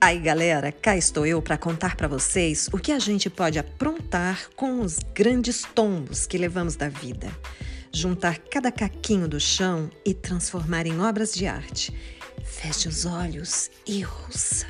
Aí, galera, cá estou eu para contar para vocês o que a gente pode aprontar com os grandes tombos que levamos da vida. Juntar cada caquinho do chão e transformar em obras de arte. Feche os olhos e ouça.